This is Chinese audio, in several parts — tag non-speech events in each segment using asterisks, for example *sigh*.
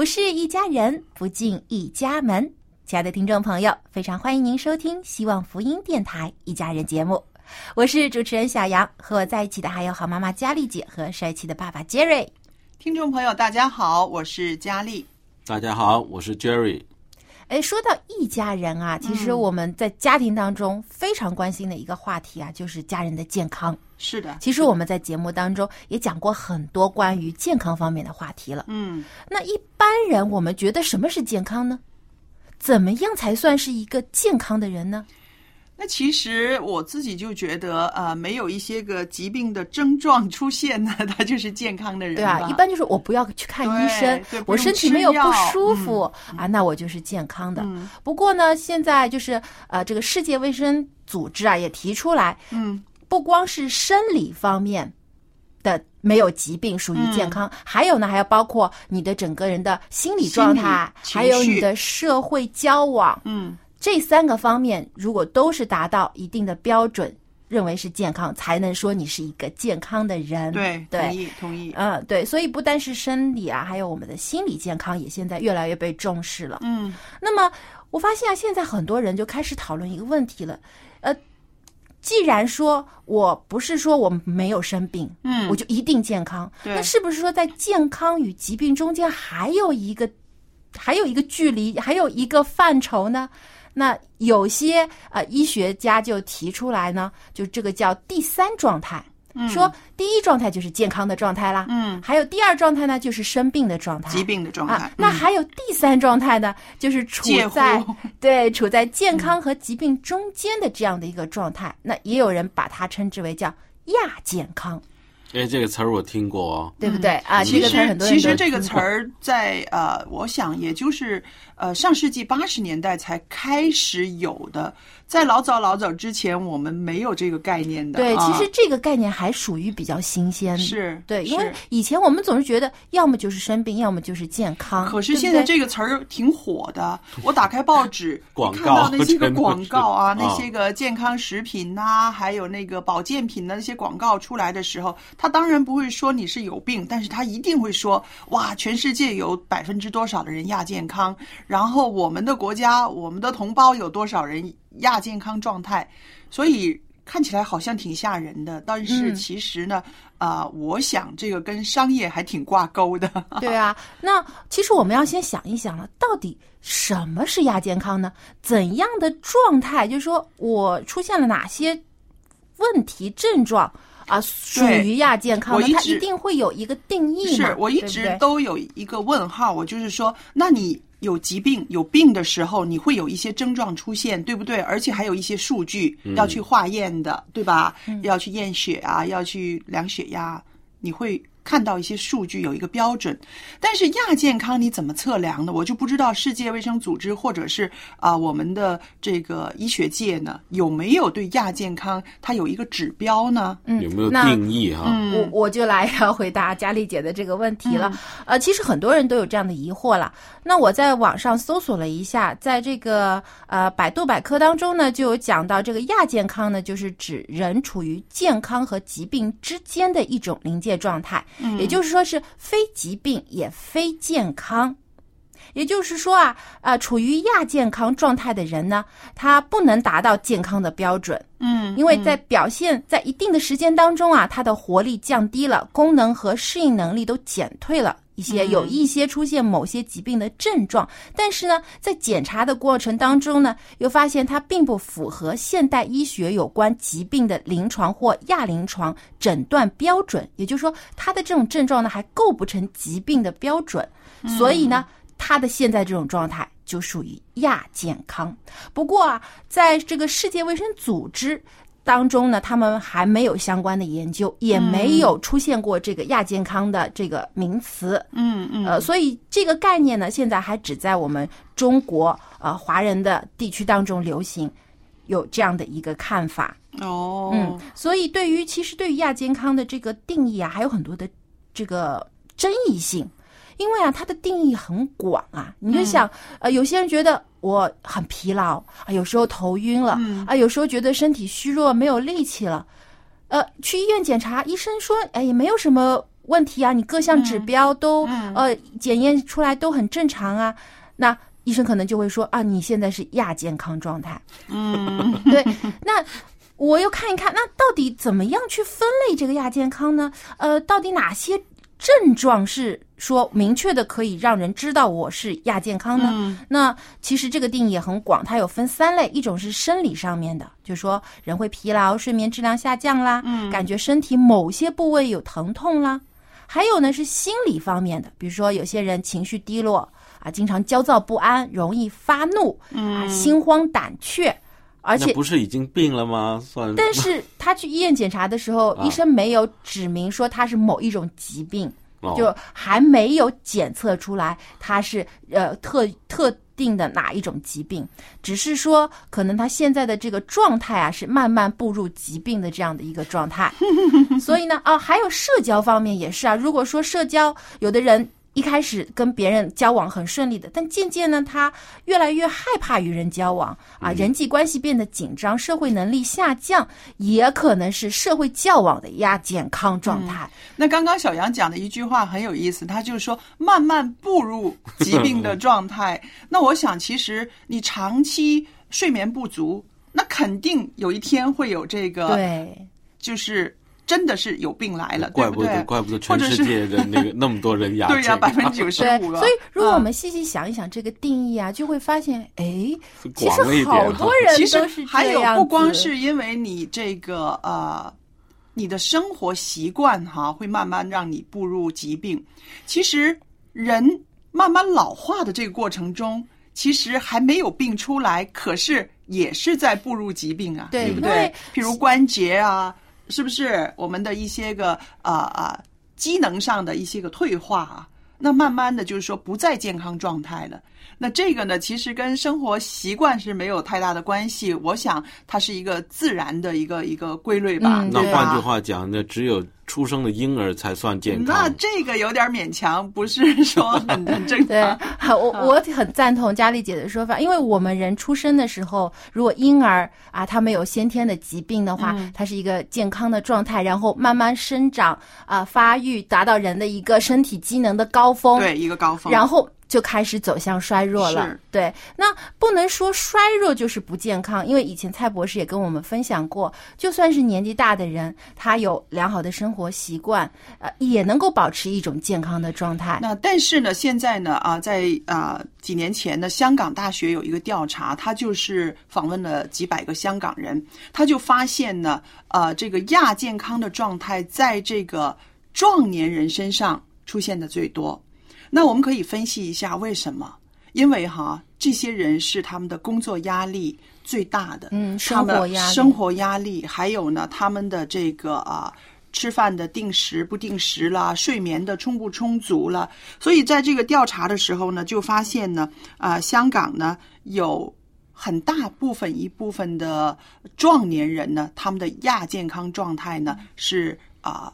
不是一家人，不进一家门。亲爱的听众朋友，非常欢迎您收听希望福音电台一家人节目，我是主持人小杨，和我在一起的还有好妈妈佳丽姐和帅气的爸爸杰瑞。听众朋友，大家好，我是佳丽。大家好，我是 Jerry。哎，说到一家人啊，其实嗯我们在家庭当中非常关心的一个话题啊，就是家人的健康。是的，其实我们在节目当中也讲过很多关于健康方面的话题了。嗯，那一般人，我们觉得什么是健康呢？怎么样才算是一个健康的人呢？那其实我自己就觉得，呃，没有一些个疾病的症状出现呢，*laughs* 他就是健康的人对啊，一般就是我不要去看医生我身体没有不舒服、啊，那我就是健康的。嗯不过呢，现在就是呃，这个世界卫生组织啊也提出来，嗯，不光是生理方面的没有疾病属于健康，还有呢，还要包括你的整个人的心理状态，还有你的社会交往，嗯，这三个方面如果都是达到一定的标准，认为是健康，才能说你是一个健康的人。对，对同意同意。嗯，对，所以不单是生理啊，还有我们的心理健康也现在越来越被重视了。嗯，那么我发现啊，现在很多人就开始讨论一个问题了，呃，既然说我不是说我没有生病，嗯我就一定健康，那是不是说在健康与疾病中间还有一个还有一个距离，还有一个范畴呢？那有些呃医学家就提出来呢，就这个叫第三状态。说第一状态就是健康的状态啦，嗯，还有第二状态呢，就是生病的状态，疾病的状态。啊。那嗯还有第三状态呢，就是处在 *laughs* 对处在健康和疾病中间的这样的一个状态。那也有人把它称之为叫亚健康，哎，这个词儿我听过哦。对不对啊？其实其实这个词儿在呃，我想也就是呃上世纪八十年代才开始有的，在老早老早之前我们没有这个概念的。对，啊其实这个概念还属于比较新鲜。是对，因为以前我们总是觉得要么就是生病，要么就是健康。可是现在这个词儿挺火的，我打开报纸 *laughs* 看到那些个广告啊，那些个健康食品呐、还有那个保健品的那些广告出来的时候，他当然不会说你是有病，但是他一定会说哇，全世界有百分之多少的人亚健康，然后我们的国家、我们的同胞有多少人亚健康状态，所以。看起来好像挺吓人的，但是嗯其实呢，啊、我想这个跟商业还挺挂钩的。*laughs* 对啊，那其实我们要先想一想了，到底什么是亚健康呢？怎样的状态，就是说我出现了哪些问题症状啊，属于亚健康它一定会有一个定义嘛？是我一直都有一个问号，我就是说，那你有疾病、有病的时候，你会有一些症状出现，对不对？而且还有一些数据要去化验的，对吧？要去验血啊，要去量血压，你会看到一些数据有一个标准，但是亚健康你怎么测量呢？我就不知道世界卫生组织或者是啊、我们的这个医学界呢有没有对亚健康它有一个指标呢？嗯，有没有定义哈？我我就来要回答佳丽姐的这个问题了。呃，其实很多人都有这样的疑惑了。那我在网上搜索了一下，在这个呃百度百科当中呢，就有讲到这个亚健康呢，就是指人处于健康和疾病之间的一种临界状态，也就是说是非疾病也非健康。也就是说啊，呃，处于亚健康状态的人呢，他不能达到健康的标准。嗯因为在表现在一定的时间当中啊，他的活力降低了，功能和适应能力都减退了一些，有一些出现某些疾病的症状。但是呢，在检查的过程当中呢，又发现它并不符合现代医学有关疾病的临床或亚临床诊断标准，也就是说，他的这种症状呢还构不成疾病的标准，所以呢。他的现在这种状态就属于亚健康。不过啊，在这个世界卫生组织当中呢，他们还没有相关的研究，也没有出现过这个亚健康的这个名词。嗯嗯呃，所以这个概念呢，现在还只在我们中国呃华人的地区当中流行，有这样的一个看法。哦嗯，所以对于其实对于亚健康的这个定义啊，还有很多的这个争议性，因为啊，它的定义很广啊。你就想，呃，有些人觉得我很疲劳啊，有时候头晕了、啊，有时候觉得身体虚弱，没有力气了，呃，去医院检查，医生说，哎，也没有什么问题啊，你各项指标都、呃检验出来都很正常啊，那。医生可能就会说啊，你现在是亚健康状态。嗯 *laughs* 对，那我又看一看，那到底怎么样去分类这个亚健康呢？呃，到底哪些症状是说明确的可以让人知道我是亚健康呢？那其实这个定义也很广，它有分三类，一种是生理上面的，就是说人会疲劳、睡眠质量下降啦，感觉身体某些部位有疼痛啦。还有呢是心理方面的，比如说有些人情绪低落啊，经常焦躁不安，容易发怒，啊，心慌胆怯，而且不是已经病了吗？算，但是 *laughs* 他去医院检查的时候，啊医生没有指明说他是某一种疾病，哦就还没有检测出来他是呃特特定的哪一种疾病，只是说可能他现在的这个状态啊是慢慢步入疾病的这样的一个状态。*laughs* 所以呢，啊，还有社交方面也是啊，如果说社交，有的人。一开始跟别人交往很顺利的，但渐渐呢，他越来越害怕与人交往啊，人际关系变得紧张，社会能力下降，也可能是社会交往的亚健康状态。那刚刚小杨讲的一句话很有意思，他就是说慢慢步入疾病的状态。那我想，其实你长期睡眠不足，那肯定有一天会有这个，对，就是真的是有病来了，对不对怪不得，？怪不得全世界的那个 *laughs* 那么多人牙对呀，症百分之九十，五了。所以如果我们嗯细细想一想这个定义啊，就会发现，哎，其实好多人其实还有不光是因为你这个呃，你的生活习惯哈，会慢慢让你步入疾病。其实人慢慢老化的这个过程中，其实还没有病出来，可是也是在步入疾病啊，对不对？譬如关节啊，是不是我们的一些个啊啊、机能上的一些个退化啊？那慢慢的就是说不在健康状态了。那这个呢，其实跟生活习惯是没有太大的关系。我想它是一个自然的一个一个规律吧。嗯吧那换句话讲，那只有出生的婴儿才算健康那。这个有点勉强，不是说 *laughs* 很很正对。，我我很赞同佳丽姐的说法，因为我们人出生的时候，如果婴儿啊他没有先天的疾病的话，他是一个健康的状态，然后慢慢生长啊发育，达到人的一个身体机能的高峰，对，一个高峰。然后就开始走向衰弱了。对，那不能说衰弱就是不健康，因为以前蔡博士也跟我们分享过，就算是年纪大的人，他有良好的生活习惯，呃，也能够保持一种健康的状态。那但是呢，现在呢啊，在啊几年前呢，香港大学有一个调查，他就是访问了几百个香港人，他就发现呢，呃，这个亚健康的状态在这个壮年人身上出现的最多。那我们可以分析一下为什么？因为哈，这些人是他们的工作压力最大的，嗯生活压力生活压力，还有呢，他们的这个啊。吃饭的定时不定时啦，睡眠的充不充足了。所以在这个调查的时候呢，就发现呢，啊、香港呢有很大部分一部分的壮年人呢，他们的亚健康状态呢是啊、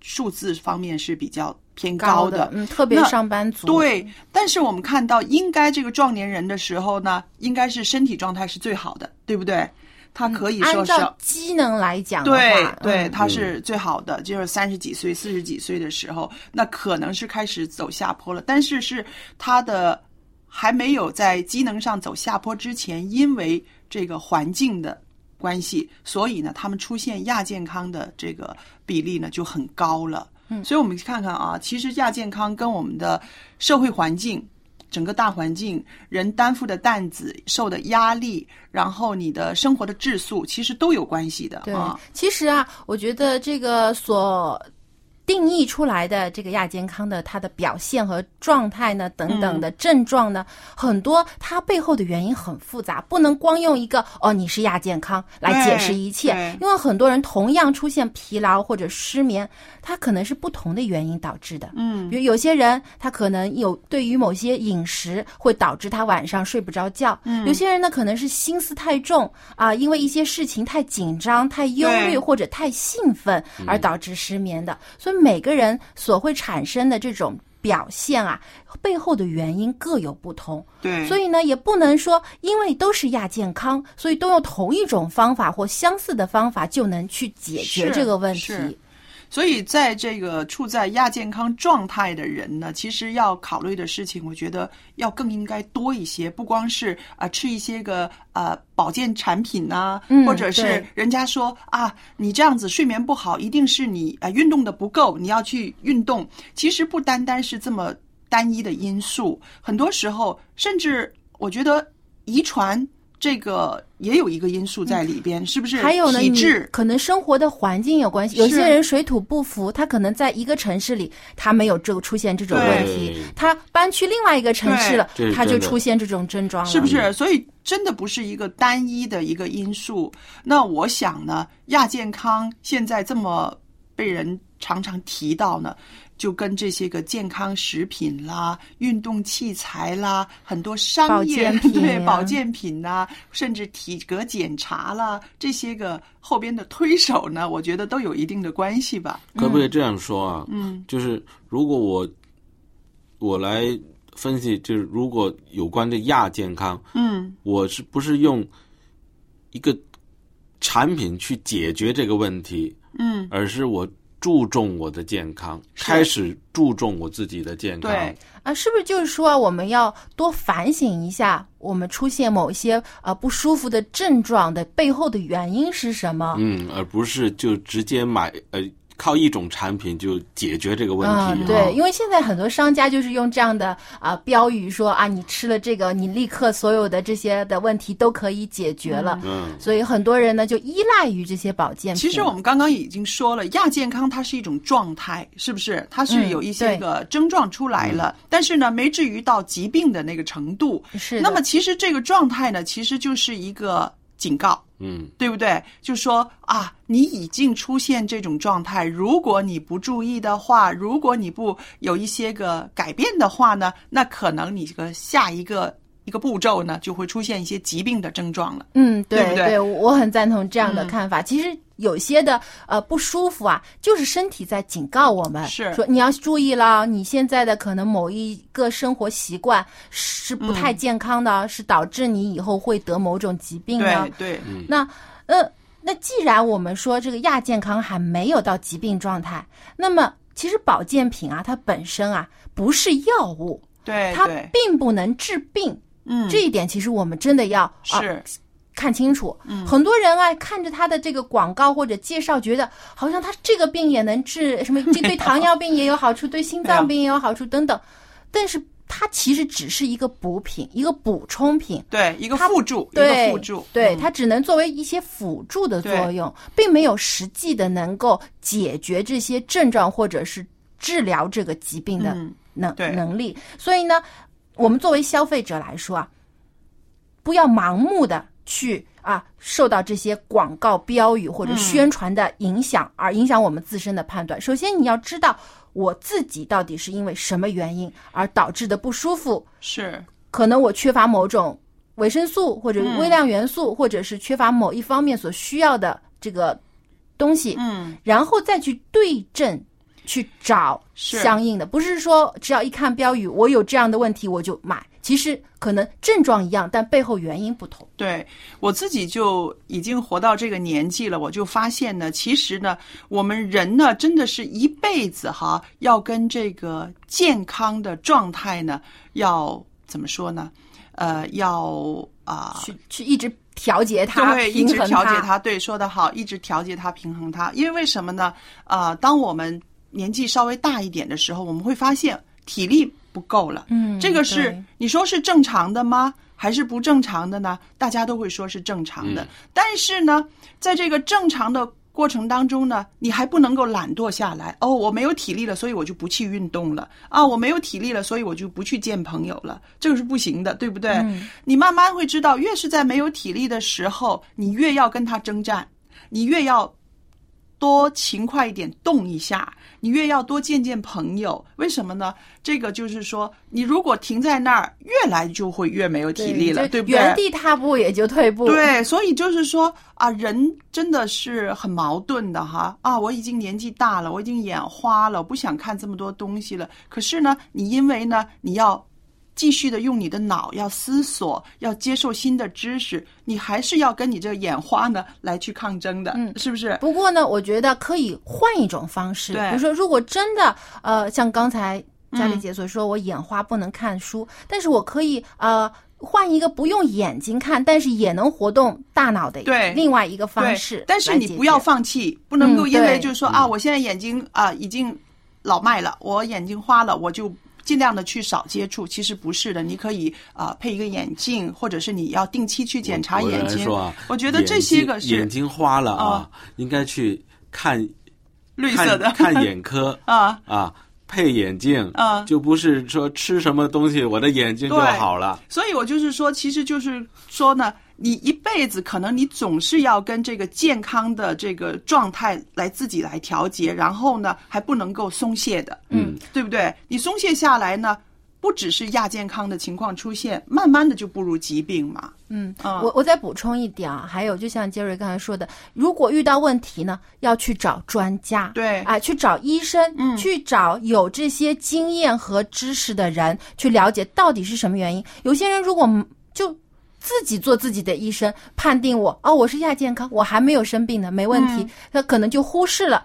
数字方面是比较偏高的，嗯，特别那上班族，对，但是我们看到，应该这个壮年人的时候呢，应该是身体状态是最好的，对不对？他可以说按是照机能来讲的对话，对，嗯他是最好的，就是三十几岁、四十几岁的时候，那可能是开始走下坡了。但是是他的还没有在机能上走下坡之前，因为这个环境的关系，所以呢，他们出现亚健康的这个比例呢就很高了。嗯，所以我们看看啊，其实亚健康跟我们的社会环境。整个大环境，人担负的担子、受的压力，然后你的生活的质素，其实都有关系的对啊。，其实啊，我觉得这个所定义出来的这个亚健康的它的表现和状态呢，等等的症状呢，很多它背后的原因很复杂，不能光用一个哦你是亚健康来解释一切，因为很多人同样出现疲劳或者失眠，它可能是不同的原因导致的。嗯。比如有些人他可能有对于某些饮食会导致他晚上睡不着觉，嗯。有些人呢可能是心思太重啊、因为一些事情太紧张、太忧虑或者太兴奋而导致失眠的。所以每个人所会产生的这种表现啊，背后的原因各有不同。对，所以呢，也不能说因为都是亚健康，所以都用同一种方法或相似的方法就能去解决这个问是题。所以，在这个处在亚健康状态的人呢，其实要考虑的事情，我觉得要更应该多一些，不光是啊、呃吃一些个呃保健产品呐、嗯或者是人家说啊，你这样子睡眠不好，一定是你啊、呃运动的不够，你要去运动。其实不单单是这么单一的因素，很多时候甚至我觉得遗传。这个也有一个因素在里边，是不是？还有呢，体质可能生活的环境有关系。有些人水土不服，他可能在一个城市里，他没有这个出现这种问题，他搬去另外一个城市了他就出现这种症状了。是不是？所以真的不是一个单一的一个因素。那我想呢，亚健康现在这么被人常常提到呢，就跟这些个健康食品啦、运动器材啦、很多商业 *laughs* 对啊保健品呐、甚至体格检查啦这些个后边的推手呢，我觉得都有一定的关系吧。可不可以这样说啊？嗯，就是如果我我来分析，就是如果有关的亚健康，嗯，我是不是用一个产品去解决这个问题？嗯，而是我注重我的健康，开始注重我自己的健康。对，啊，是不是就是说我们要多反省一下，我们出现某一些啊不舒服的症状的背后的原因是什么？嗯，而不是就直接买呃靠一种产品就解决这个问题。对，因为现在很多商家就是用这样的啊、标语说啊，你吃了这个，你立刻所有的这些的问题都可以解决了。嗯，所以很多人呢就依赖于这些保健品。其实我们刚刚已经说了，亚健康它是一种状态，是不是？它是嗯有一些个症状出来了，但是呢，没至于到疾病的那个程度。是那么其实这个状态呢，其实就是一个警告。嗯，对不对？就说啊，你已经出现这种状态，如果你不注意的话，如果你不有一些个改变的话呢，那可能你这个下一个一个步骤呢，就会出现一些疾病的症状了。嗯，对对不对我很赞同这样的嗯看法。其实有些的呃不舒服啊，就是身体在警告我们，是。说你要注意了，你现在的可能某一个生活习惯是不太健康的，是导致你以后会得某种疾病的对。对，那呃，那既然我们说这个亚健康还没有到疾病状态，那么其实保健品啊，它本身啊不是药物，它对。它，并不能治病。嗯，这一点其实我们真的要啊是看清楚。嗯很多人啊看着他的这个广告或者介绍，觉得好像他这个病也能治，什么这对糖尿病也有好处，对心脏病也有好处等等，但是它其实只是一个补品，一个补充品。对一个辅助，一对个辅助，对，嗯它只能作为一些辅助的作用，并没有实际的能够解决这些症状或者是治疗这个疾病的嗯能、对能力。所以呢，我们作为消费者来说啊，不要盲目的去啊受到这些广告标语或者宣传的影响，而影响我们自身的判断。首先，你要知道我自己到底是因为什么原因而导致的不舒服，是可能我缺乏某种维生素或者微量元素，或者是缺乏某一方面所需要的这个东西，嗯，然后再去对症。去找相应的，不是说只要一看标语，我有这样的问题我就买。其实可能症状一样，但背后原因不同。对我自己就已经活到这个年纪了，我就发现呢，其实呢，我们人呢，真的是一辈子哈，要跟这个健康的状态呢，要怎么说呢？呃，要啊，去去一直调节它，对，一直调节它。对，说得好，一直调节它，平衡它。因为为什么呢？啊，当我们年纪稍微大一点的时候，我们会发现体力不够了。嗯，这个是你说是正常的吗？还是不正常的呢？大家都会说是正常的，嗯但是呢，在这个正常的过程当中呢，你还不能够懒惰下来。哦，我没有体力了，所以我就不去运动了。啊，我没有体力了，所以我就不去见朋友了。这个是不行的，对不对？嗯你慢慢会知道，越是在没有体力的时候，你越要跟他征战，你越要多勤快一点，动一下，你越要多见见朋友。为什么呢？这个就是说，你如果停在那儿，越来就会越没有体力了，就对不对？原地踏步也就退步。，对，所以就是说啊，人真的是很矛盾的哈啊！我已经年纪大了，我已经眼花了，我不想看这么多东西了。可是呢，你因为呢，你要继续的用你的脑，要思索，要接受新的知识，你还是要跟你这个眼花呢来去抗争的，嗯。是不是？不过呢，我觉得可以换一种方式，对。比如说，如果真的呃，像刚才佳丽嗯。姐所说，我眼花不能看书，但是我可以呃。换一个不用眼睛看，但是也能活动大脑的对。另外一个方式，但是你不要放弃，不能够嗯因为就是说、啊，我现在眼睛啊、已经老迈了，我眼睛花了，我就尽量的去少接触。其实不是的，你可以啊、配一个眼镜，或者是你要定期去检查眼睛。来说啊，我觉得这些个是眼睛花了啊啊，应该去看绿色的看看眼科 *laughs* 啊啊，配眼镜啊就不是说吃什么东西我的眼睛就好了。所以我就是说，其实就是说呢，你一辈子可能你总是要跟这个健康的这个状态来自己来调节，然后呢还不能够松懈的，嗯，对不对？你松懈下来呢，不只是亚健康的情况出现，慢慢的就步入疾病嘛。嗯，嗯我我再补充一点啊，还有就像杰瑞刚才说的，如果遇到问题呢，要去找专家，对啊、去找医生，嗯去找有这些经验和知识的人，去了解到底是什么原因。有些人如果就自己做自己的医生，判定我哦，我是亚健康，我还没有生病呢，没问题，他可能就忽视了。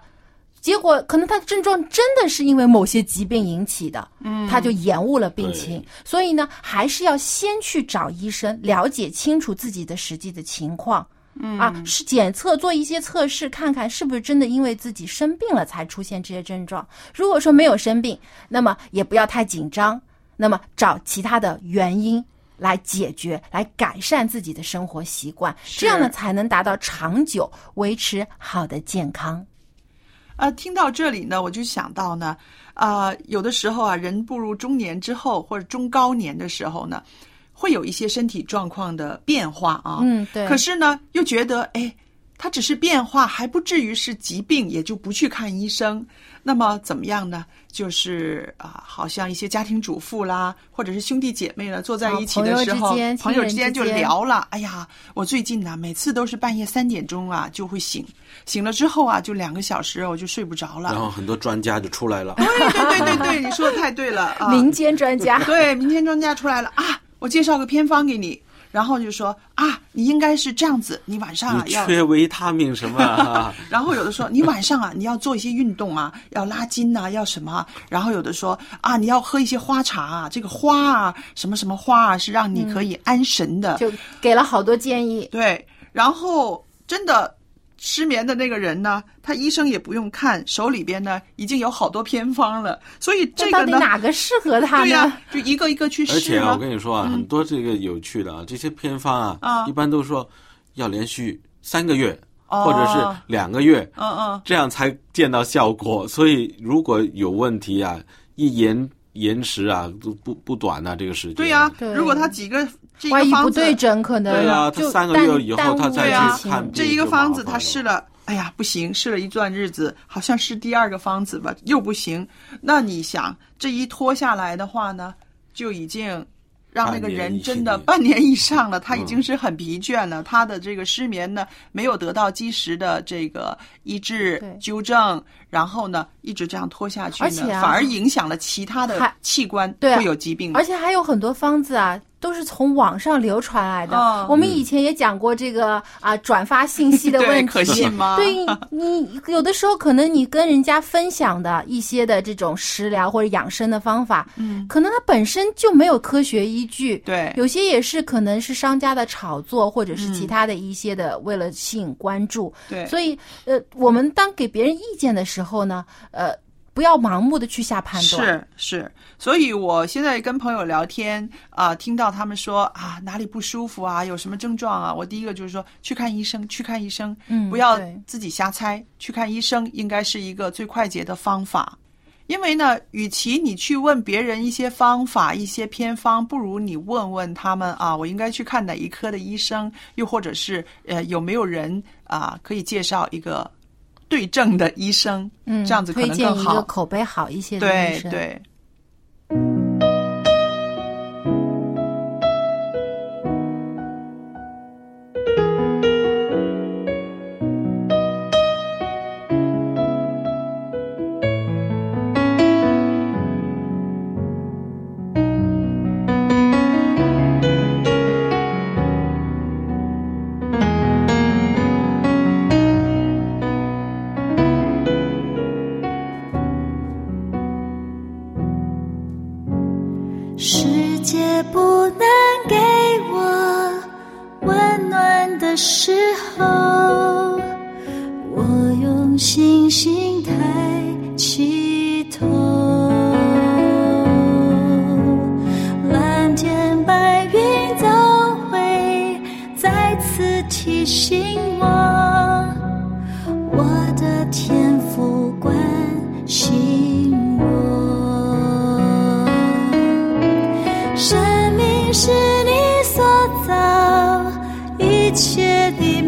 结果可能他的症状真的是因为某些疾病引起的，嗯，他就延误了病情。所以呢，还是要先去找医生，了解清楚自己的实际的情况。嗯啊，是检测做一些测试，看看是不是真的因为自己生病了才出现这些症状。如果说没有生病，那么也不要太紧张，那么找其他的原因来解决，来改善自己的生活习惯，这样呢才能达到长久维持好的健康。呃，听到这里呢，我就想到呢，啊、有的时候啊，人步入中年之后或者中高年的时候呢，会有一些身体状况的变化啊。嗯，对。可是呢，又觉得哎，它只是变化，还不至于是疾病，也就不去看医生。那么怎么样呢？就是啊、好像一些家庭主妇啦，或者是兄弟姐妹呢，坐在一起的时候，哦朋友之间朋友之间就聊了。哎呀，我最近呢，每次都是半夜三点钟啊就会醒，醒了之后啊，就两个小时我就睡不着了。然后很多专家就出来了，*laughs* 对对对对对，你说的太对了啊！民间专家，对，民间专家出来了啊！我介绍个偏方给你，然后就说啊，你应该是这样子，你晚上啊要，缺维他命什么啊？*laughs* 然后有的说你晚上啊你要做一些运动啊，*laughs* 要拉筋呐、要什么啊？然后有的说啊你要喝一些花茶啊，这个花啊什么什么花啊是让你可以安神的，就给了好多建议。对，然后真的失眠的那个人呢，他医生也不用看，手里边呢已经有好多偏方了，所以这那到底个呢，哪个适合他呢？对呀、就一个一个去试而且啊，啊我跟你说啊，很多这个有趣的啊，这些偏方啊，啊一般都说要连续三个月、哦或者是两个月，嗯嗯，这样才见到效果。所以如果有问题啊，一延延迟啊，都不不短啊，这个时间。对呀、对如果他几个这个方子对症，可能对啊他就三个耽月以后耽误他再去看病这一个方子他试了，哎呀不行，试了一段日子，好像是第二个方子吧，又不行。那你想，这一拖下来的话呢，就已经让那个人真的半年以上了，他已经是很疲倦了，他的这个失眠呢没有得到及时的这个医治纠正，然后呢一直这样拖下去呢，而且啊反而影响了其他的器官会有疾病。而且还有很多方子啊，都是从网上流传来的。哦我们以前也讲过这个啊，转发信息的 *laughs* 问题，可信吗对你有的时候可能你跟人家分享的一些的这种食疗或者养生的方法，嗯，可能它本身就没有科学依据。对有些也是可能是商家的炒作，或者是嗯其他的一些的为了吸引关注。对所以呃，我们当给别人意见的时候呢，呃，不要盲目的去下判断。是是，所以我现在跟朋友聊天啊、听到他们说啊哪里不舒服啊，有什么症状啊，我第一个就是说去看医生，去看医生，嗯不要自己瞎猜，去看医生应该是一个最快捷的方法。因为呢，与其你去问别人一些方法、一些偏方，不如你问问他们啊，我应该去看哪一科的医生，又或者是呃有没有人啊可以介绍一个对症的医生，嗯，这样子可能更好。口碑好一些的医生。对对。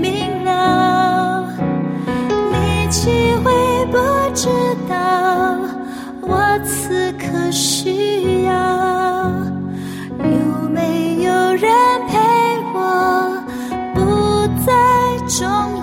明了，你岂会不知道我此刻需要？有没有人陪我？不再重要，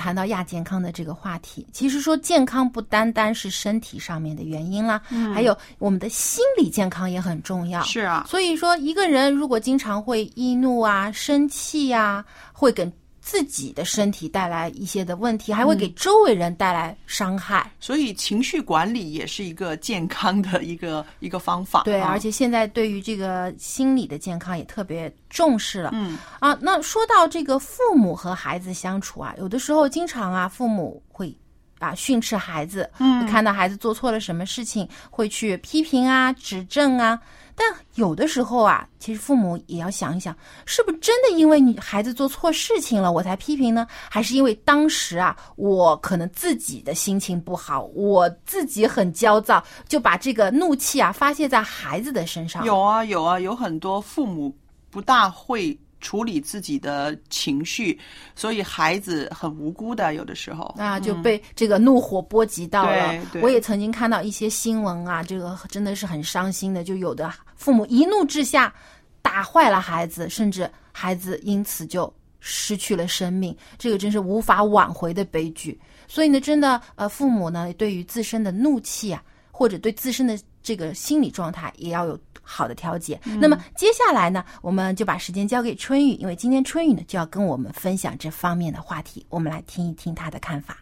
谈到亚健康的这个话题，其实说健康不单单是身体上面的原因啦，嗯还有我们的心理健康也很重要。是啊，所以说一个人如果经常会易怒啊、生气啊，会给自己的身体带来一些的问题，还会给周围人带来伤害。所以情绪管理也是一个健康的一个一个方法。对，啊而且现在对于这个心理的健康也特别重视了。嗯啊，那说到这个父母和孩子相处啊，有的时候经常啊，父母会啊训斥孩子，嗯看到孩子做错了什么事情，会去批评啊、指正啊。但有的时候啊，其实父母也要想一想，是不是真的因为你孩子做错事情了，我才批评呢？还是因为当时啊，我可能自己的心情不好，我自己很焦躁，就把这个怒气啊发泄在孩子的身上？有啊有啊，有很多父母不大会处理自己的情绪，所以孩子很无辜的，有的时候啊，就被这个怒火波及到了。我也曾经看到一些新闻啊，这个真的是很伤心的，就有的父母一怒之下打坏了孩子，甚至孩子因此就失去了生命，这个真是无法挽回的悲剧。所以呢，真的呃，父母呢对于自身的怒气啊，或者对自身的这个心理状态也要有好的调节。那么接下来呢，我们就把时间交给春雨，因为今天春雨呢就要跟我们分享这方面的话题，我们来听一听他的看法。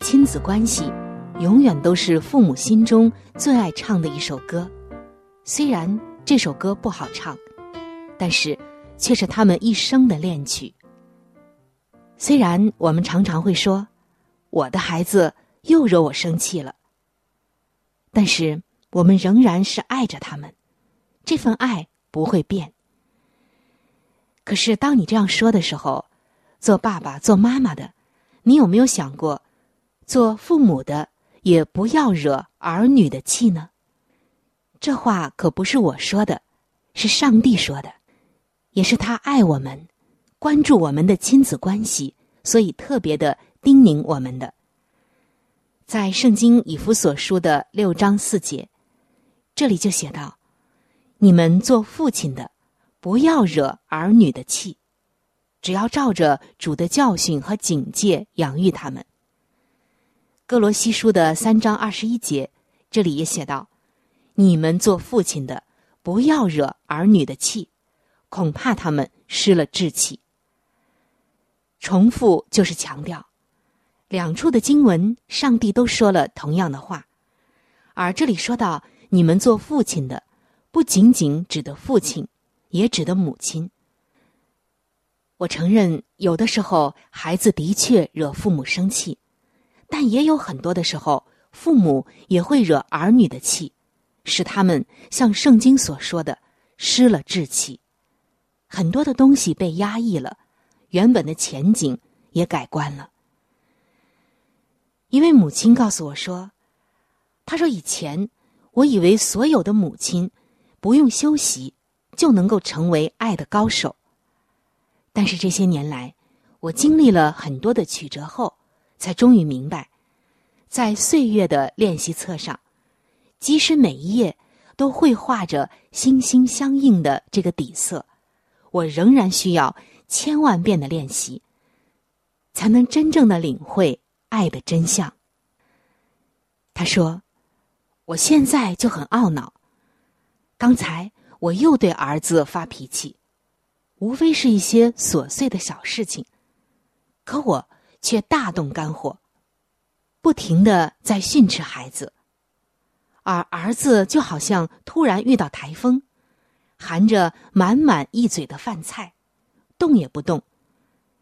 亲子关系永远都是父母心中最爱唱的一首歌，虽然这首歌不好唱，但是却是他们一生的恋曲。虽然我们常常会说，我的孩子又惹我生气了，但是我们仍然是爱着他们，这份爱不会变。可是当你这样说的时候，做爸爸、做妈妈的，你有没有想过？做父母的也不要惹儿女的气呢。这话可不是我说的，是上帝说的，也是他爱我们，关注我们的亲子关系，所以特别的叮咛我们的。在圣经以弗所书的六章四节，这里就写道：“你们做父亲的，不要惹儿女的气，只要照着主的教训和警戒养育他们。”哥罗西书的三章二十一节，这里也写道：“你们做父亲的，不要惹儿女的气，恐怕他们失了志气。”重复就是强调，两处的经文，上帝都说了同样的话，而这里说到你们做父亲的，不仅仅指的父亲，也指的母亲。我承认，有的时候孩子的确惹父母生气。但也有很多的时候，父母也会惹儿女的气，使他们像圣经所说的失了志气，很多的东西被压抑了，原本的前景也改观了。一位母亲告诉我说：“她说以前我以为所有的母亲不用休息就能够成为爱的高手，但是这些年来，我经历了很多的曲折后。”才终于明白，在岁月的练习册上，即使每一页都绘画着心心相印的这个底色，我仍然需要千万遍的练习，才能真正的领会爱的真相。他说：“我现在就很懊恼，刚才我又对儿子发脾气，无非是一些琐碎的小事情，可我。”却大动肝火，不停的在训斥孩子，而儿子就好像突然遇到台风，含着满满一嘴的饭菜，动也不动，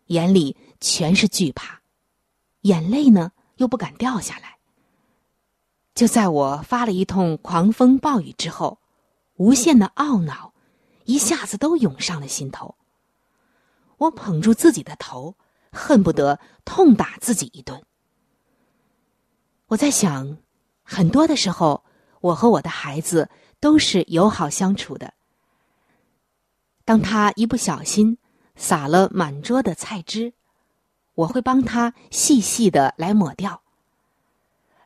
眼里全是惧怕，眼泪呢又不敢掉下来。就在我发了一通狂风暴雨之后，无限的懊恼一下子都涌上了心头。我捧住自己的头。恨不得痛打自己一顿。我在想，很多的时候，我和我的孩子都是友好相处的。当他一不小心撒了满桌的菜汁，我会帮他细细的来抹掉。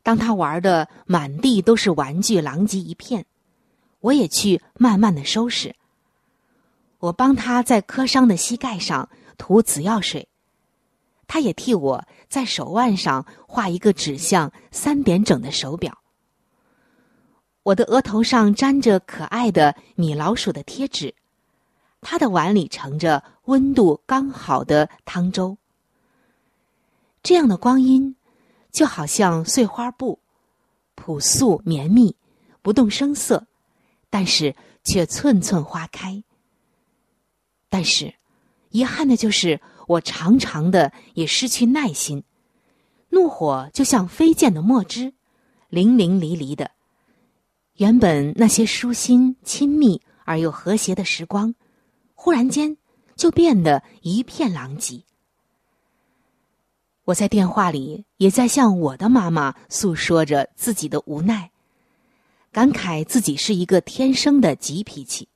当他玩的满地都是玩具，狼藉一片，我也去慢慢的收拾。我帮他在磕伤的膝盖上涂紫药水，他也替我在手腕上画一个指向三点整的手表。我的额头上粘着可爱的米老鼠的贴纸，他的碗里盛着温度刚好的汤粥。这样的光阴，就好像碎花布，朴素绵密，不动声色，但是却寸寸花开。但是，遗憾的就是我常常的也失去耐心，怒火就像飞溅的墨汁，淋淋漓漓的。原本那些舒心、亲密而又和谐的时光，忽然间就变得一片狼藉。我在电话里也在向我的妈妈诉说着自己的无奈，感慨自己是一个天生的急脾气。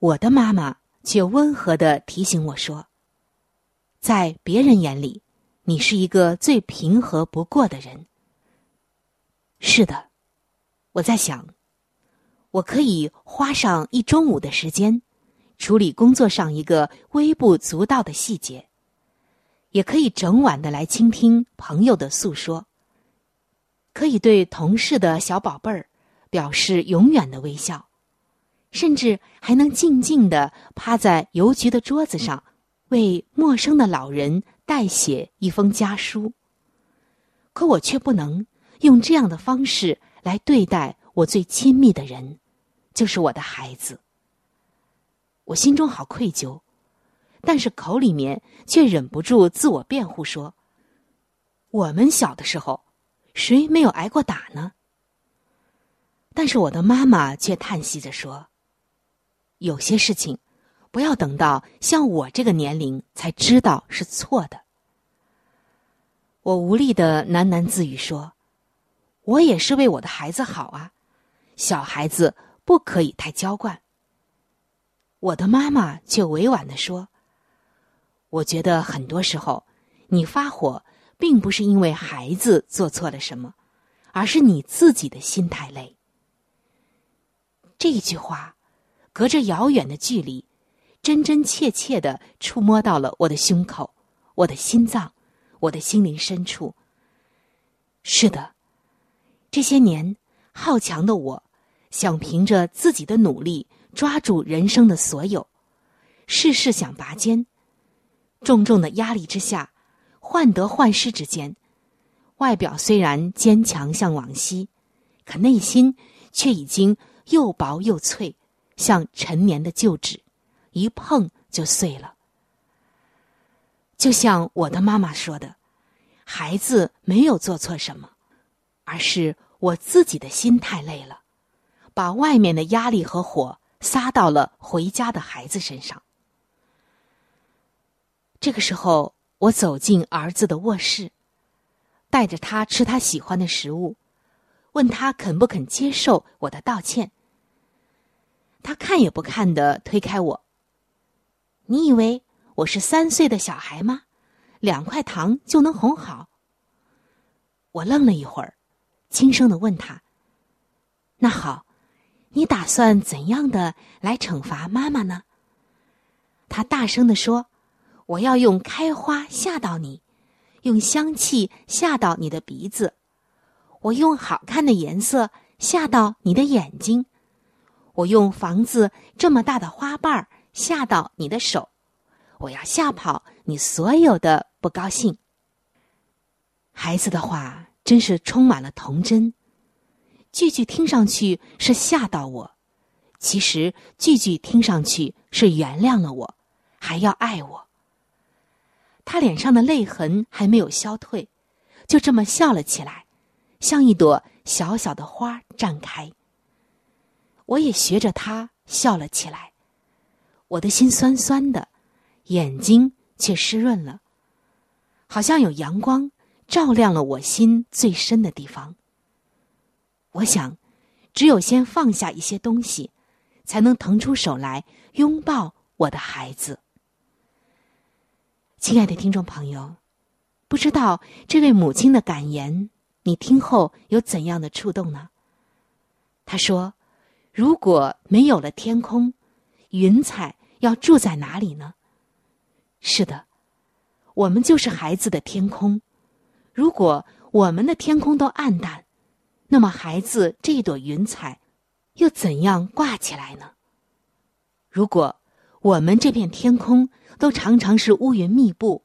我的妈妈却温和的提醒我说：“在别人眼里，你是一个最平和不过的人。”是的。我在想，我可以花上一中午的时间，处理工作上一个微不足道的细节，也可以整晚的来倾听朋友的诉说，可以对同事的小宝贝儿表示永远的微笑，甚至还能静静的趴在邮局的桌子上，为陌生的老人代写一封家书。可我却不能用这样的方式。来对待我最亲密的人，就是我的孩子。我心中好愧疚，但是口里面却忍不住自我辩护说：“我们小的时候，谁没有挨过打呢？”但是我的妈妈却叹息着说：“有些事情，不要等到像我这个年龄才知道是错的。”我无力的喃喃自语说。我也是为我的孩子好啊，小孩子不可以太娇惯。我的妈妈却委婉的说：“我觉得很多时候，你发火并不是因为孩子做错了什么，而是你自己的心太累。”这句话，隔着遥远的距离，真真切切的触摸到了我的胸口、我的心脏、我的心灵深处。是的。这些年，好强的我，想凭着自己的努力抓住人生的所有，事事想拔尖。重重的压力之下，患得患失之间，外表虽然坚强像往昔，可内心却已经又薄又脆，像陈年的旧纸，一碰就碎了。就像我的妈妈说的：“孩子没有做错什么。”而是我自己的心太累了，把外面的压力和火撒到了回家的孩子身上。这个时候，我走进儿子的卧室，带着他吃他喜欢的食物，问他肯不肯接受我的道歉。他看也不看的推开我。你以为我是三岁的小孩吗？两块糖就能哄好？我愣了一会儿。轻声的问他：“那好，你打算怎样的来惩罚妈妈呢？”他大声的说：“我要用开花吓到你，用香气吓到你的鼻子，我用好看的颜色吓到你的眼睛，我用房子这么大的花瓣吓到你的手，我要吓跑你所有的不高兴。”孩子的话。真是充满了童真，句句听上去是吓到我，其实句句听上去是原谅了我，还要爱我。他脸上的泪痕还没有消退，就这么笑了起来，像一朵小小的花绽开。我也学着他笑了起来，我的心酸酸的，眼睛却湿润了，好像有阳光。照亮了我心最深的地方。我想，只有先放下一些东西，才能腾出手来拥抱我的孩子。亲爱的听众朋友，不知道这位母亲的感言，你听后有怎样的触动呢？她说：“如果没有了天空，云彩要住在哪里呢？”是的，我们就是孩子的天空。如果我们的天空都暗淡，那么孩子这一朵云彩又怎样挂起来呢？如果我们这片天空都常常是乌云密布，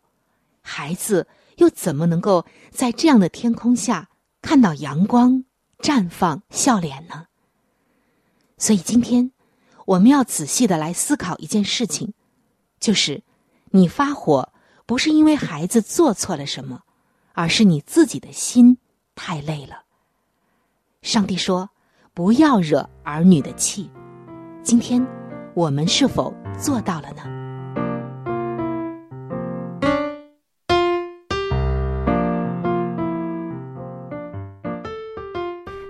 孩子又怎么能够在这样的天空下看到阳光绽放、笑脸呢？所以今天我们要仔细的来思考一件事情，就是你发火不是因为孩子做错了什么，而是你自己的心太累了。上帝说：“不要惹儿女的气。”今天我们是否做到了呢？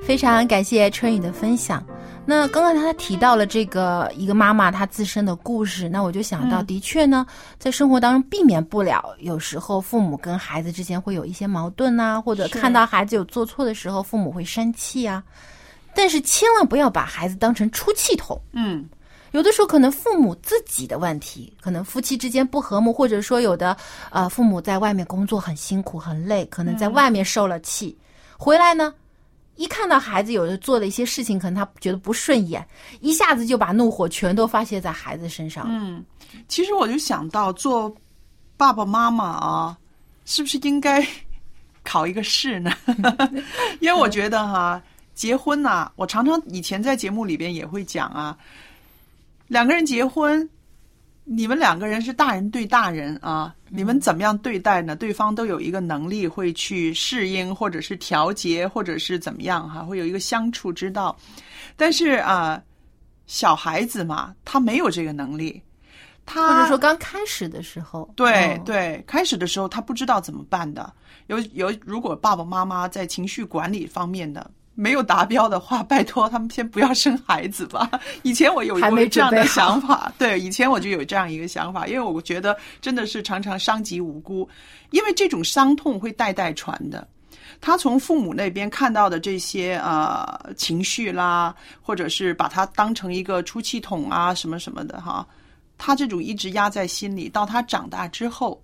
非常感谢春雨的分享。那刚刚他提到了这个一个妈妈她自身的故事，那我就想到，嗯。的确呢，在生活当中避免不了，有时候父母跟孩子之间会有一些矛盾呐、或者看到孩子有做错的时候，父母会生气啊。但是千万不要把孩子当成出气筒。嗯，有的时候可能父母自己的问题，可能夫妻之间不和睦，或者说有的呃父母在外面工作很辛苦很累，可能在外面受了气，回来呢，一看到孩子有的做的一些事情，可能他觉得不顺眼，一下子就把怒火全都发泄在孩子身上。嗯，其实我就想到做爸爸妈妈啊，是不是应该考一个试呢？*laughs* 因为我觉得哈，结婚呐、我常常以前在节目里边也会讲啊，两个人结婚，你们两个人是大人对大人啊，你们怎么样对待呢？对方都有一个能力会去适应，或者是调节，或者是怎么样哈，会有一个相处之道。但是啊，小孩子嘛，他没有这个能力，他或者说刚开始的时候，对、哦对，开始的时候他不知道怎么办的。有有，如果爸爸妈妈在情绪管理方面的没有达标的话，拜托他们先不要生孩子吧。*laughs* 以前我有还没过这样的想法，*laughs* 对，以前我就有这样一个想法，因为我觉得真的是常常伤及无辜，因为这种伤痛会代代传的。他从父母那边看到的这些呃情绪啦，或者是把他当成一个出气筒啊什么什么的哈，他这种一直压在心里，到他长大之后，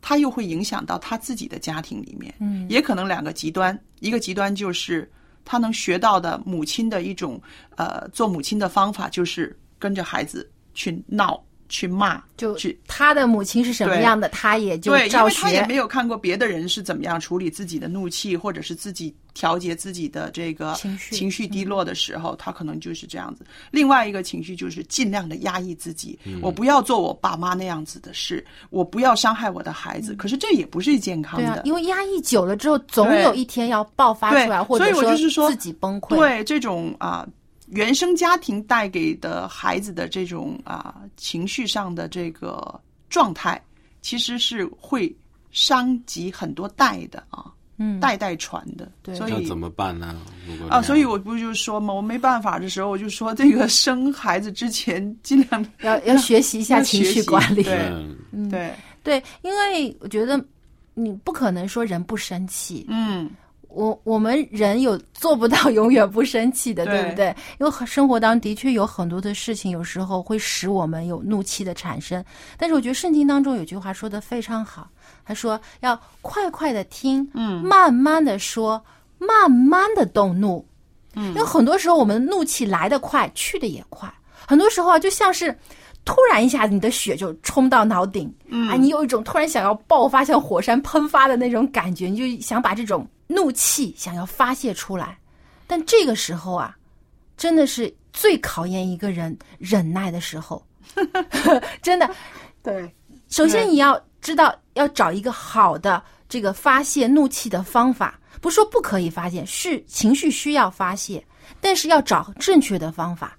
他又会影响到他自己的家庭里面，嗯也可能两个极端，一个极端就是他能学到的母亲的一种呃做母亲的方法，就是跟着孩子去闹去骂，就去他的母亲是什么样的，他也就对，因为他也。没有看过别的人是怎么样处理自己的怒气，或者是自己调节自己的这个情绪情绪低落的时候，他可能就是这样子。另外一个情绪就是尽量的压抑自己，嗯我不要做我爸妈那样子的事，我不要伤害我的孩子。可是这也不是健康的，，啊因为压抑久了之后，总有一天要爆发出来，对所以或者我就是说自己崩溃。对这种啊、原生家庭带给的孩子的这种啊、情绪上的这个状态，其实是会伤及很多代的啊，嗯代代传的。对所以怎么办呢？如果啊，所以我不就说嘛，我没办法的时候，我就说这个生孩子之前尽量 *laughs* 要要学习一下情绪管理。对嗯对，对，因为我觉得你不可能说人不生气。嗯，我我们人有做不到永远不生气的，对 *laughs* 对不对？因为生活当中的确有很多的事情，有时候会使我们有怒气的产生。但是我觉得圣经当中有句话说的非常好，他说要快快的听，嗯慢慢的说，慢慢的动怒。嗯因为很多时候我们怒气来得快，去的也快。很多时候啊，就像是突然一下子你的血就冲到脑顶，嗯。啊，你有一种突然想要爆发、像火山喷发的那种感觉，你就想把这种怒气想要发泄出来。但这个时候啊，真的是最考验一个人忍耐的时候，*laughs* 真的。对，首先你要知道要找一个好的这个发泄怒气的方法，不是说不可以发泄，是情绪需要发泄，但是要找正确的方法，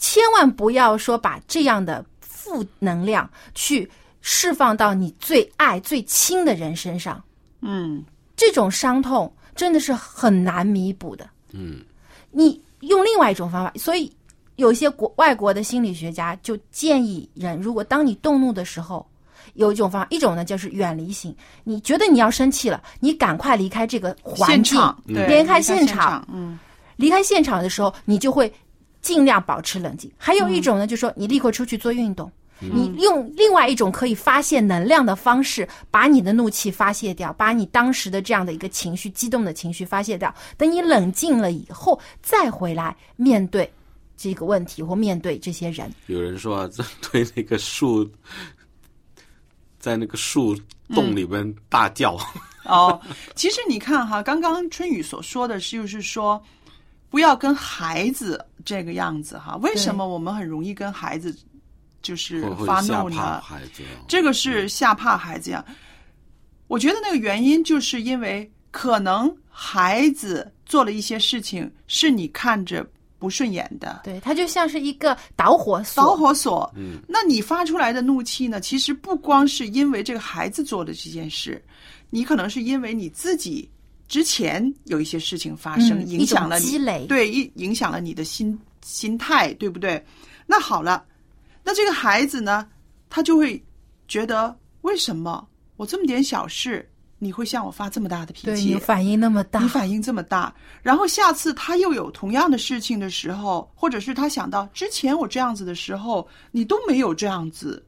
千万不要说把这样的负能量去释放到你最爱最亲的人身上，嗯这种伤痛真的是很难弥补的。嗯，你用另外一种方法，所以有些国外国的心理学家就建议人，如果当你动怒的时候，有一种方法，一种呢就是远离型。你觉得你要生气了，你赶快离开这个环境，对，离开现场，嗯，离开现场的时候，你就会尽量保持冷静。还有一种呢，就是说你立刻出去做运动。你用另外一种可以发泄能量的方式，把你的怒气发泄掉，把你当时的这样的一个情绪、激动的情绪发泄掉。等你冷静了以后，再回来面对这个问题或面对这些人。有人说啊，这对那个树，在那个树洞里边大叫。*laughs* 哦，其实你看哈，刚刚春雨所说的是，就是说不要跟孩子这个样子哈。为什么我们很容易跟孩子？就是发怒呢，这个是吓怕孩子呀。我觉得那个原因就是因为可能孩子做了一些事情是你看着不顺眼的，对它就像是一个导火索。导火索，嗯，那你发出来的怒气呢？其实不光是因为这个孩子做的这件事，你可能是因为你自己之前有一些事情发生，影响了积累，对，影影响了你的心心态，对不对？那好了。那这个孩子呢，他就会觉得为什么我这么点小事，你会向我发这么大的脾气？你反应那么大，你反应这么大，然后下次他又有同样的事情的时候，或者是他想到之前我这样子的时候，你都没有这样子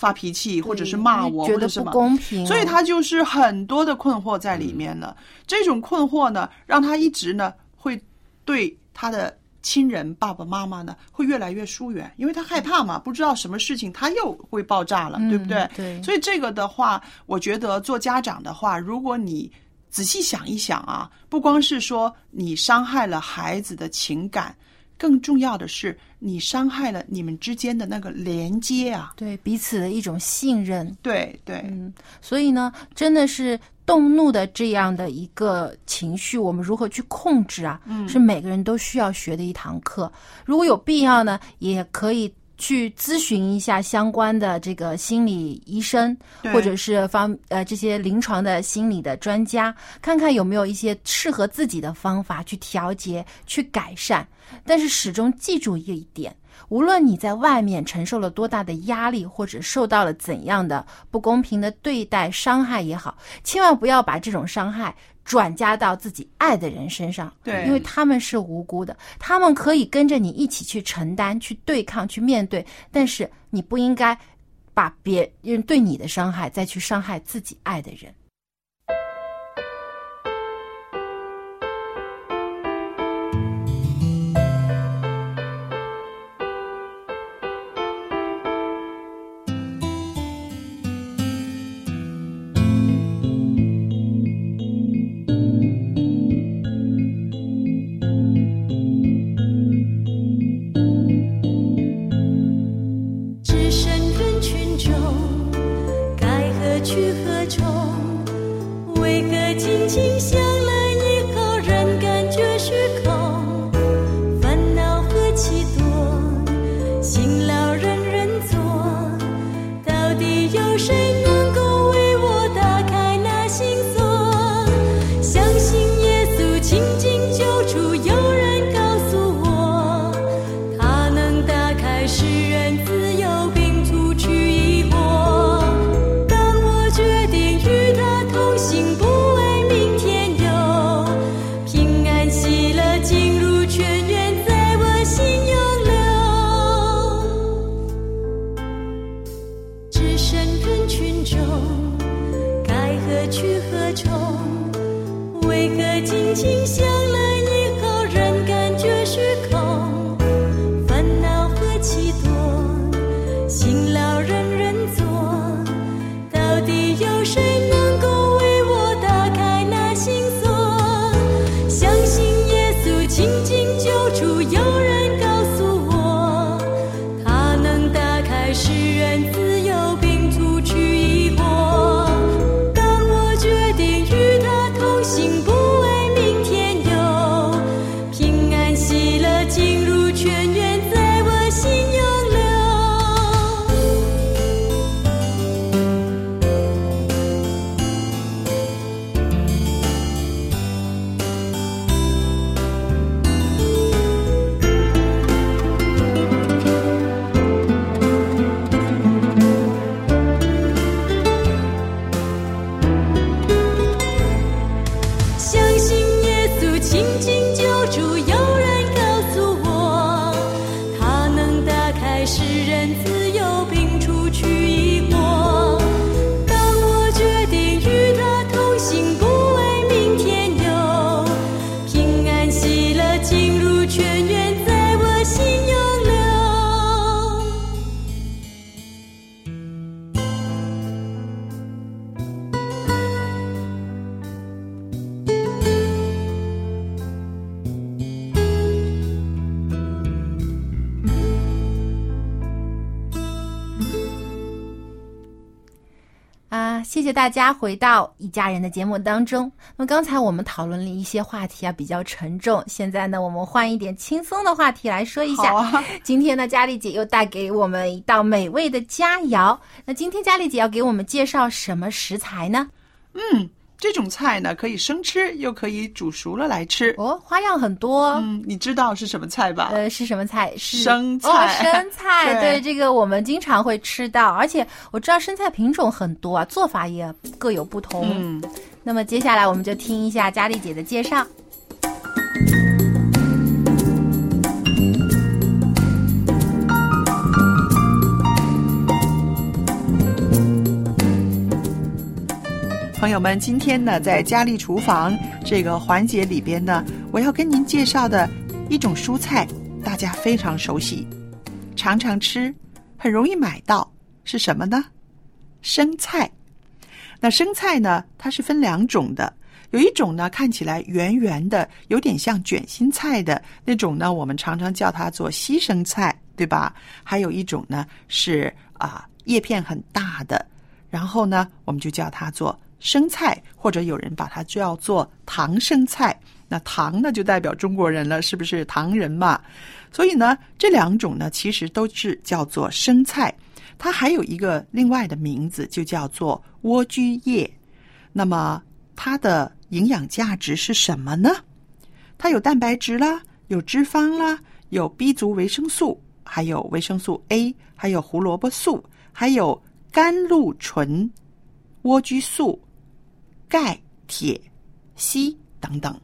发脾气，或者是骂我，或者什么，公平，所以他就是很多的困惑在里面了。这种困惑呢，让他一直呢会对他的。亲人爸爸妈妈呢会越来越疏远，因为他害怕嘛，不知道什么事情他又会爆炸了，对不对？对。所以这个的话，我觉得做家长的话，如果你仔细想一想啊，不光是说你伤害了孩子的情感，更重要的是你伤害了你们之间的那个连接啊，对彼此的一种信任。对对，嗯，所以呢，真的是。动怒的这样的一个情绪，我们如何去控制啊？嗯，是每个人都需要学的一堂课。如果有必要呢，也可以去咨询一下相关的这个心理医生，或者是方呃这些临床的心理的专家，看看有没有一些适合自己的方法去调节、去改善。但是始终记住一点。无论你在外面承受了多大的压力，或者受到了怎样的不公平的对待、伤害也好，千万不要把这种伤害转嫁到自己爱的人身上。对，因为他们是无辜的，他们可以跟着你一起去承担、去对抗、去面对，但是你不应该把别人对你的伤害再去伤害自己爱的人。谢谢大家回到一家人的节目当中。那么刚才我们讨论了一些话题啊，比较沉重。现在呢，我们换一点轻松的话题来说一下。好啊今天呢，佳丽姐又带给我们一道美味的佳肴。那今天佳丽姐要给我们介绍什么食材呢？嗯，这种菜呢可以生吃，又可以煮熟了来吃。哦，花样很多。嗯，你知道是什么菜吧？呃，是什么菜？是生菜哦，生菜。*laughs* 对对，这个我们经常会吃到，而且我知道生菜品种很多啊，做法也各有不同。嗯，那么接下来我们就听一下佳丽姐的介绍。朋友们，今天呢，在佳丽厨房这个环节里边呢，我要跟您介绍的一种蔬菜，大家非常熟悉，常常吃，很容易买到，是什么呢？生菜。那生菜呢，它是分两种的，有一种呢看起来圆圆的，有点像卷心菜的那种呢，我们常常叫它做西生菜，对吧？还有一种呢是啊叶片很大的，然后呢我们就叫它做生菜，或者有人把它叫做唐生菜。那唐呢就代表中国人了，是不是唐人嘛？所以呢这两种呢其实都是叫做生菜。它还有一个另外的名字，就叫做莴苣叶。那么它的营养价值是什么呢？它有蛋白质啦，有脂肪啦，有 B 族维生素，还有维生素 A，还有胡萝卜素，还有甘露醇、莴苣素、钙、铁、硒等等。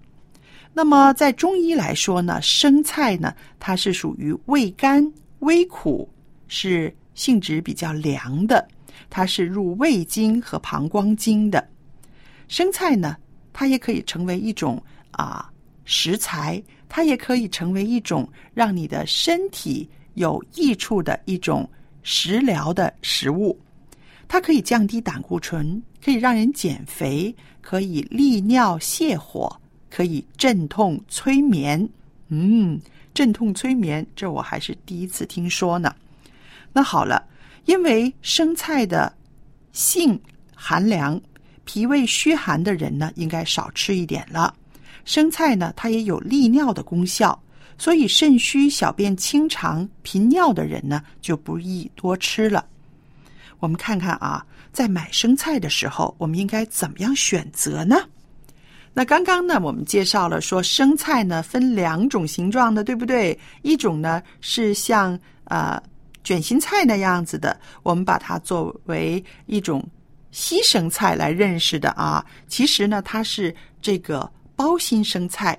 那么在中医来说呢，生菜呢，它是属于味甘微苦，是性质比较凉的，它是入胃经和膀胱经的。生菜呢，它也可以成为一种啊食材，它也可以成为一种让你的身体有益处的一种食疗的食物。它可以降低胆固醇，可以让人减肥，可以利尿泻火，可以镇痛催眠。嗯，镇痛催眠，这我还是第一次听说呢。那好了，因为生菜的性寒凉，脾胃虚寒的人呢，应该少吃一点了。生菜呢，它也有利尿的功效，所以肾虚、小便清长、频尿的人呢，就不宜多吃了。我们看看啊，在买生菜的时候，我们应该怎么样选择呢？那刚刚呢，我们介绍了说生菜呢分两种形状的，对不对？一种呢是像呃卷心菜那样子的，我们把它作为一种西生菜来认识的啊。其实呢，它是这个包心生菜，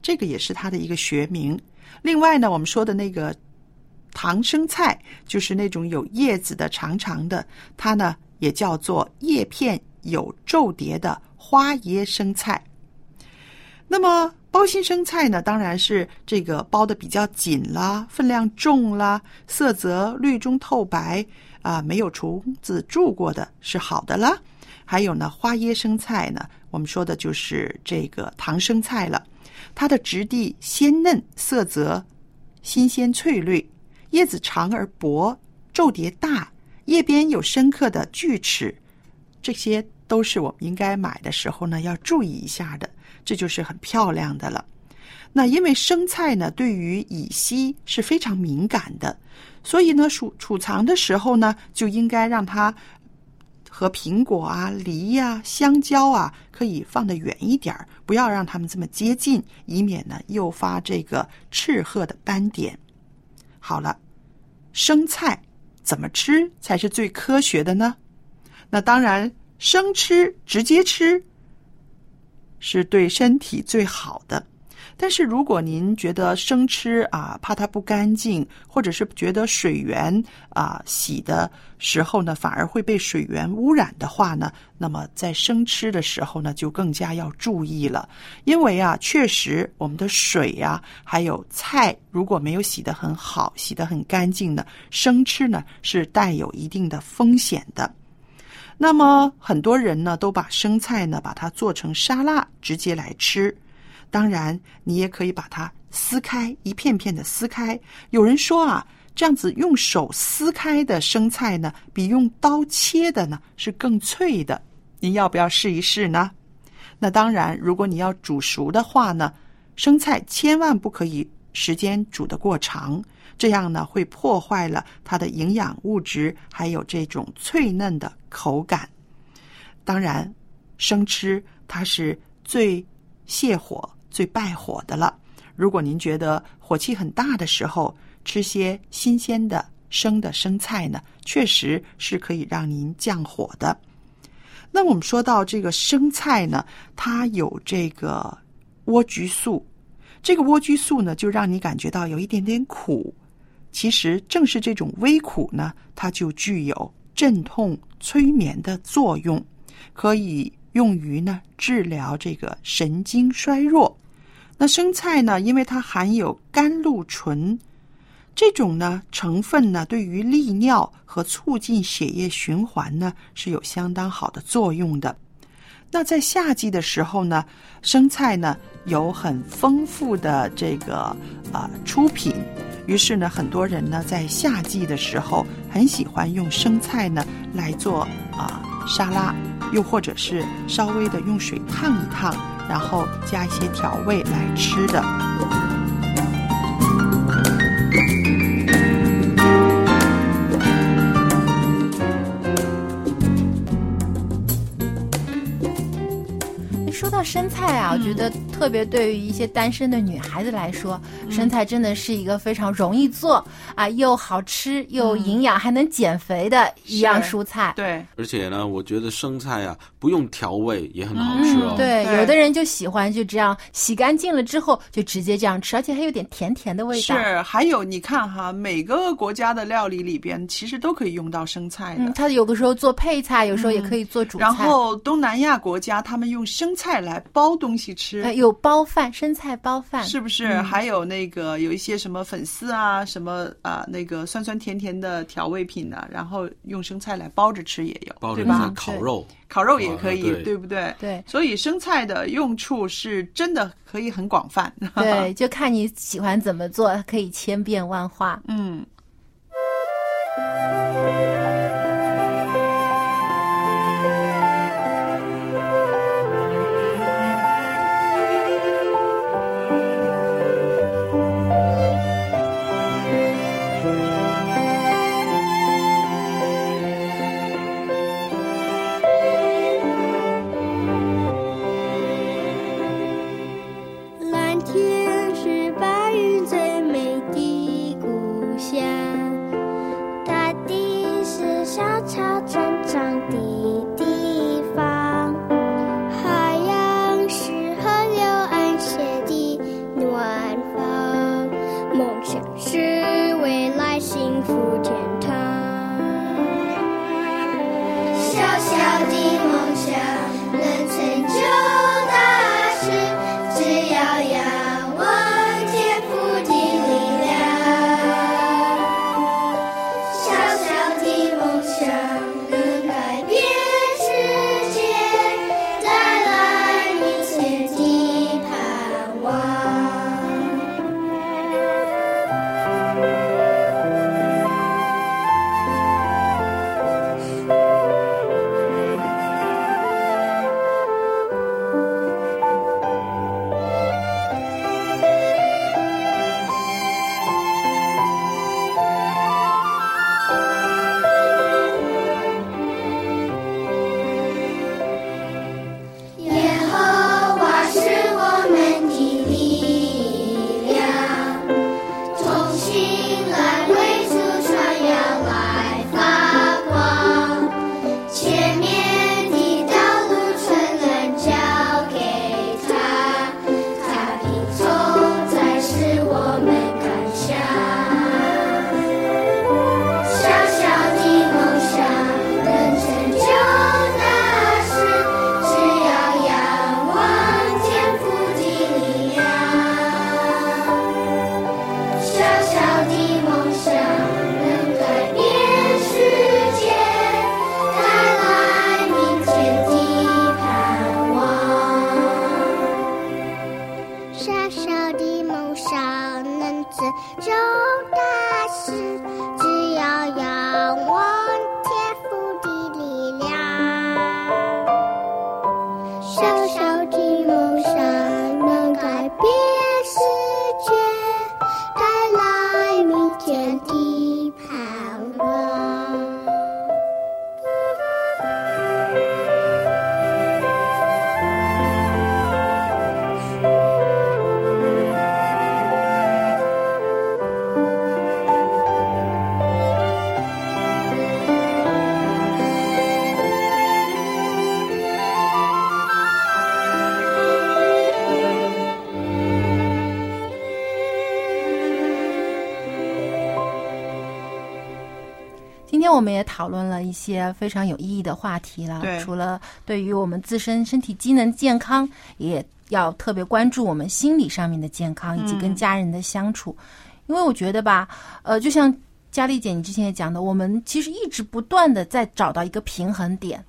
这个也是它的一个学名。另外呢，我们说的那个唐生菜，就是那种有叶子的长长的，它呢也叫做叶片有皱叠的花椰生菜。那么包心生菜呢，当然是这个包的比较紧啦，分量重啦，色泽绿中透白啊，没有虫子蛀过的是好的啦。还有呢，花椰生菜呢，我们说的就是这个唐生菜了，它的质地鲜嫩，色泽新鲜翠绿，叶子长而薄，皱叠大，叶边有深刻的锯齿，这些都是我们应该买的时候呢要注意一下的。这就是很漂亮的了。那因为生菜呢，对于乙烯是非常敏感的，所以呢，储储藏的时候呢，就应该让它和苹果啊、梨呀、香蕉啊可以放得远一点儿，不要让它们这么接近，以免呢诱发这个赤褐的斑点。好了，生菜怎么吃才是最科学的呢？那当然，生吃直接吃。是对身体最好的，但是如果您觉得生吃啊，怕它不干净，或者是觉得水源啊洗的时候呢，反而会被水源污染的话呢，那么在生吃的时候呢，就更加要注意了。因为啊，确实我们的水呀，还有菜如果没有洗得很好、洗得很干净呢，生吃呢是带有一定的风险的。那么很多人呢都把生菜呢把它做成沙拉直接来吃，当然你也可以把它撕开一片片的撕开。有人说啊，这样子用手撕开的生菜呢，比用刀切的呢是更脆的。您要不要试一试呢？那当然，如果你要煮熟的话呢，生菜千万不可以时间煮得过长，这样呢会破坏了它的营养物质，还有这种脆嫩的口感。当然，生吃它是最泻火、最败火的了。如果您觉得火气很大的时候，吃些新鲜的生的生菜呢，确实是可以让您降火的。那我们说到这个生菜呢，它有这个莴苣素，这个莴苣素呢，就让你感觉到有一点点苦。其实正是这种微苦呢，它就具有镇痛催眠的作用，可以用于呢治疗这个神经衰弱。那生菜呢，因为它含有甘露醇。这种呢成分呢，对于利尿和促进血液循环呢是有相当好的作用的。那在夏季的时候呢，生菜呢有很丰富的这个啊出品，于是呢很多人呢在夏季的时候很喜欢用生菜呢来做啊沙拉，又或者是稍微的用水烫一烫，然后加一些调味来吃的。说到生菜啊，我觉得特别对于一些单身的女孩子来说，生菜真的是一个非常容易做啊，又好吃又营养，还能减肥的一样蔬菜。对，而且呢，我觉得生菜啊不用调味也很好吃哦。对，有的人就喜欢就这样洗干净了之后就直接这样吃，而且还有点甜甜的味道。是，还有你看哈，每个国家的料理里边其实都可以用到生菜的。嗯，它有的时候做配菜，有时候也可以做主菜。然后东南亚国家他们用生菜。菜来包东西吃，有包饭，生菜包饭，是不是？还有那个有一些什么粉丝啊，什么啊，那个酸酸甜甜的调味品呢？然后用生菜来包着吃也有，对吧？烤肉，烤肉也可以，对不对？对，所以生菜的用处是真的可以很广泛。对，就看你喜欢怎么做，可以千变万化。嗯。我们也讨论了一些非常有意义的话题了。除了对于我们自身身体机能健康，也要特别关注我们心理上面的健康，以及跟嗯家人的相处。因为我觉得吧，呃，就像佳丽姐你之前也讲的，我们其实一直不断的在找到一个平衡点。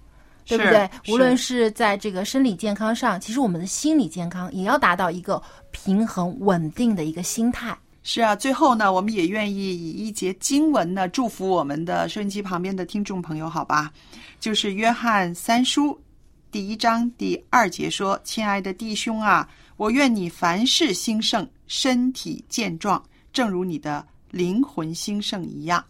对不对？无论是在这个生理健康上，其实我们的心理健康也要达到一个平衡稳定的一个心态。是啊，最后呢，我们也愿意以一节经文呢祝福我们的收音机旁边的听众朋友，好吧？就是约翰三书第一章第二节说：“亲爱的弟兄啊，我愿你凡事兴盛，身体健壮，正如你的灵魂兴盛一样。”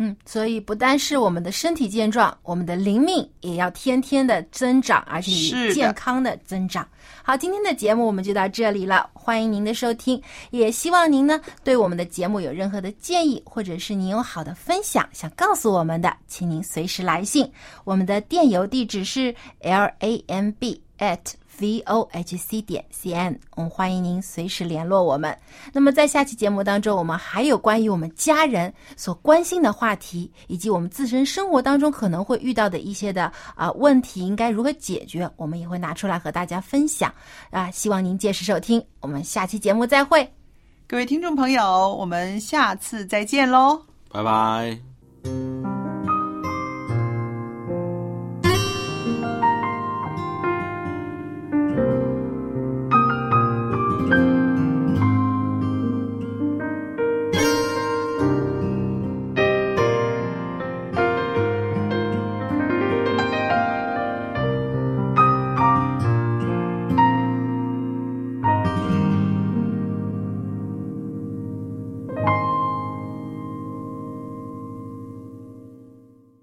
嗯，所以不单是我们的身体健壮，我们的灵命也要天天的增长，而且是健康的增长。好，今天的节目我们就到这里了，欢迎您的收听，也希望您呢对我们的节目有任何的建议，或者是您有好的分享想告诉我们的，请您随时来信，我们的电邮地址是 l a m b at v o h c 点 c n，我们欢迎您随时联络我们。那么在下期节目当中，我们还有关于我们家人所关心的话题，以及我们自身生活当中可能会遇到的一些的啊、问题，应该如何解决，我们也会拿出来和大家分享啊。希望您届时收听，我们下期节目再会。各位听众朋友，我们下次再见喽。拜拜。